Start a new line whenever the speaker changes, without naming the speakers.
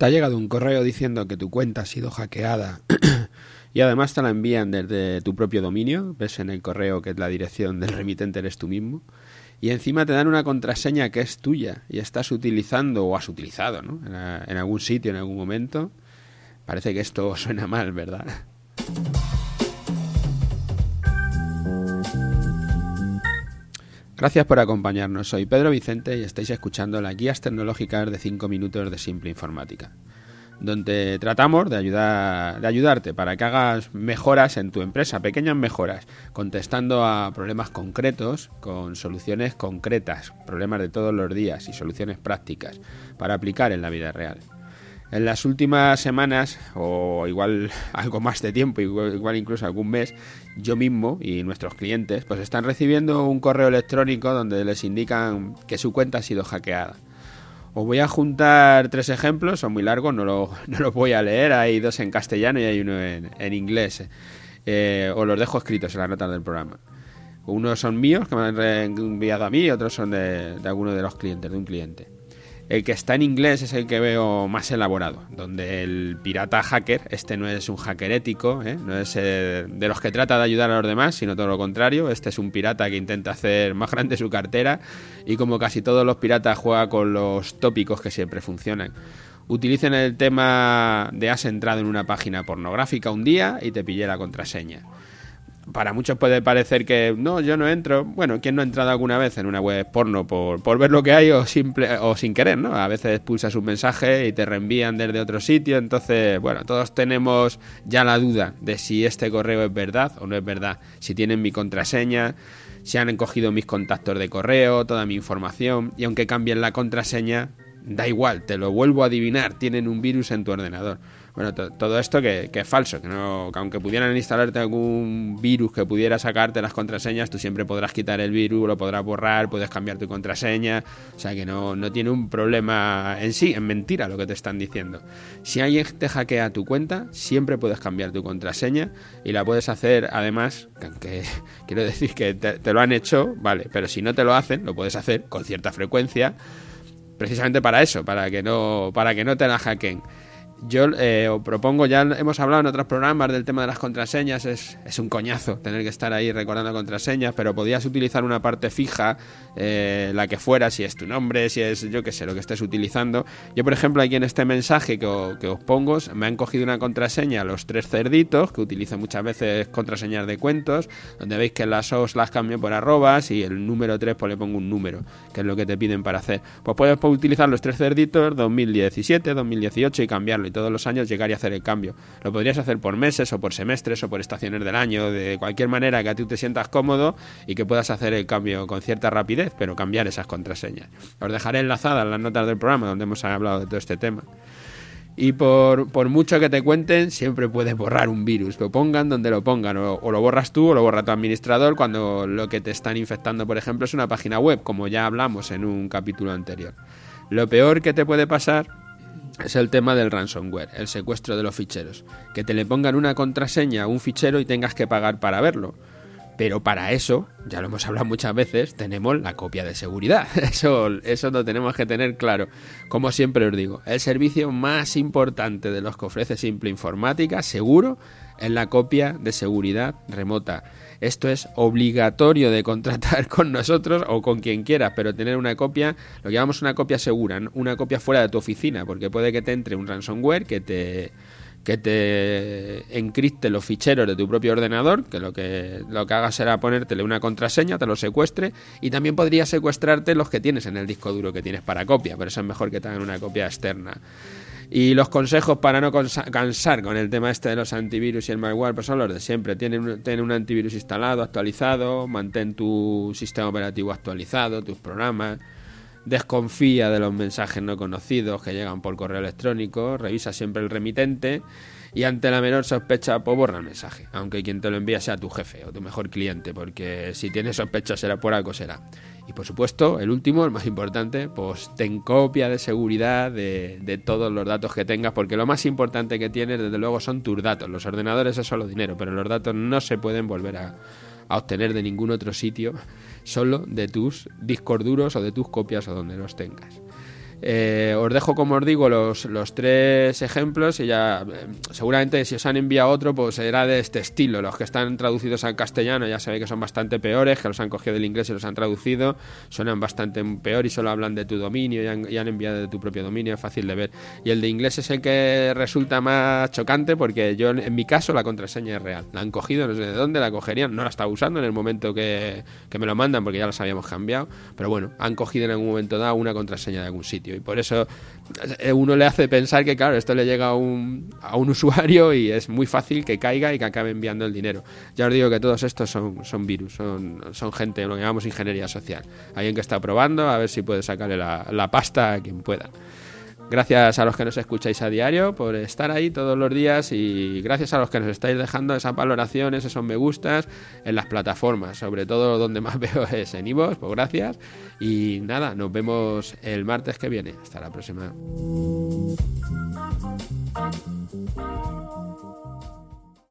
Te ha llegado un correo diciendo que tu cuenta ha sido hackeada y además te la envían desde tu propio dominio. Ves en el correo que la dirección del remitente eres tú mismo. Y encima te dan una contraseña que es tuya y estás utilizando o has utilizado ¿no? en, algún sitio, en algún momento. Parece que esto suena mal, ¿verdad? Gracias por acompañarnos. Soy Pedro Vicente y estáis escuchando las guías tecnológicas de 5 minutos de Simple Informática, donde tratamos de, ayudar, de ayudarte para que hagas mejoras en tu empresa, pequeñas mejoras, contestando a problemas concretos con soluciones concretas, problemas de todos los días y soluciones prácticas para aplicar en la vida real. En las últimas semanas, o igual algo más de tiempo, igual, incluso algún mes, yo mismo y nuestros clientes pues están recibiendo un correo electrónico donde les indican que su cuenta ha sido hackeada. Os voy a juntar tres ejemplos, son muy largos, no los lo voy a leer, hay dos en castellano y hay uno en, inglés. Eh, os los dejo escritos en la nota del programa. Unos son míos, que me han enviado a mí, y otros son de, de alguno de los clientes, de un cliente. El que está en inglés es el que veo más elaborado, donde el pirata hacker, este no es un hacker ético, ¿eh? no es eh, de los que trata de ayudar a los demás, sino todo lo contrario, este es un pirata que intenta hacer más grande su cartera y como casi todos los piratas juega con los tópicos que siempre funcionan. Utilicen el tema de has entrado en una página pornográfica un día y te pillé la contraseña para muchos puede parecer que no, yo no entro. Bueno, ¿quién no ha entrado alguna vez en una web porno por, por ver lo que hay o, simple, o sin querer, ¿no? A veces pulsas un mensaje y te reenvían desde otro sitio. Entonces, bueno, todos tenemos ya la duda de si este correo es verdad o no es verdad. Si tienen mi contraseña, si han encogido mis contactos de correo, toda mi información. Y aunque cambien la contraseña, da igual, te lo vuelvo a adivinar. Tienen un virus en tu ordenador. Bueno, todo esto que, es falso, que, no, aunque pudieran instalarte algún virus que pudiera sacarte las contraseñas, tú siempre podrás quitar el virus, lo podrás borrar, puedes cambiar tu contraseña, o sea que no, no tiene un problema en sí, en mentira lo que te están diciendo. Si alguien te hackea tu cuenta, siempre puedes cambiar tu contraseña y la puedes hacer además, aunque quiero decir que te, te lo han hecho, vale, pero si no te lo hacen, lo puedes hacer con cierta frecuencia precisamente para eso, para que no, para que no te la hackeen. Yo eh, os propongo, ya hemos hablado en otros programas del tema de las contraseñas, es, es, un coñazo tener que estar ahí recordando contraseñas, pero podías utilizar una parte fija, eh, la que fuera, si es tu nombre, si es yo qué sé, lo que estés utilizando. Yo, por ejemplo, aquí en este mensaje que, os pongo, me han cogido una contraseña, los tres cerditos, que utilizo muchas veces contraseñas de cuentos, donde veis que las os las cambio por arrobas y el número 3 pues le pongo un número, que es lo que te piden para hacer. Pues puedes utilizar los tres cerditos 2017, 2018 y cambiarlo todos los años llegar y hacer el cambio. Lo podrías hacer por meses o por semestres o por estaciones del año, de cualquier manera que a ti te sientas cómodo y que puedas hacer el cambio con cierta rapidez, pero cambiar esas contraseñas. Os dejaré enlazadas las notas del programa donde hemos hablado de todo este tema. Y por, por, mucho que te cuenten, siempre puedes borrar un virus. Lo pongan donde lo pongan. O, o, lo borras tú o lo borra tu administrador cuando lo que te están infectando, por ejemplo, es una página web, como ya hablamos en un capítulo anterior. Lo peor que te puede pasar es el tema del ransomware, el secuestro de los ficheros. Que te le pongan una contraseña a un fichero y tengas que pagar para verlo. Pero para eso, ya lo hemos hablado muchas veces, tenemos la copia de seguridad. Eso, eso lo tenemos que tener claro. Como siempre os digo, el servicio más importante de los que ofrece Simple Informática, seguro, es la copia de seguridad remota. Esto es obligatorio de contratar con nosotros o con quien quieras, pero tener una copia, lo que llamamos una copia segura, una copia fuera de tu oficina, porque puede que te entre un ransomware que te que te encripte los ficheros de tu propio ordenador, que lo que lo que haga será ponértele una contraseña, te lo secuestre y también podría secuestrarte los que tienes en el disco duro que tienes para copia, pero eso es mejor que tengan una copia externa. Y los consejos para no cansar con el tema este de los antivirus y el malware pues son los de siempre. Tiene un antivirus instalado, actualizado, mantén tu sistema operativo actualizado, tus programas. Desconfía de los mensajes no conocidos que llegan por correo electrónico, revisa siempre el remitente y ante la menor sospecha, pues borra el mensaje, aunque quien te lo envía sea tu jefe o tu mejor cliente, porque si tienes sospecha será por algo será. Y por supuesto, el último, el más importante, pues ten copia de seguridad de, todos los datos que tengas, porque lo más importante que tienes, desde luego, son tus datos. Los ordenadores es solo dinero, pero los datos no se pueden volver a, a obtener de ningún otro sitio, solo de tus discos duros o de tus copias o donde los tengas. Eh, os dejo, como os digo, los, los tres ejemplos y ya eh, seguramente si os han enviado otro, pues será de este estilo. Los que están traducidos al castellano ya sabéis que son bastante peores, que los han cogido del inglés y los han traducido, suenan bastante peor y solo hablan de tu dominio y han, enviado de tu propio dominio, es fácil de ver. Y el de inglés es el que resulta más chocante porque yo, en mi caso, la contraseña es real. La han cogido, no sé de dónde la cogerían, no la estaba usando en el momento que, que me lo mandan porque ya las habíamos cambiado, pero bueno, han cogido en algún momento dado una contraseña de algún sitio y por eso eh, uno le hace pensar que, claro, esto le llega a un, a un usuario y es muy fácil que caiga y que acabe enviando el dinero. Ya os digo que todos estos son, son virus, son, son gente, lo que llamamos ingeniería social. Alguien que está probando a ver si puede sacarle la, la pasta a quien pueda. Gracias a los que nos escucháis a diario por estar ahí todos los días y gracias a los que nos estáis dejando esas valoraciones, esos me gustas en las plataformas, sobre todo donde más veo es en Ivos, pues gracias. Y nada, nos vemos el martes que viene. Hasta la próxima.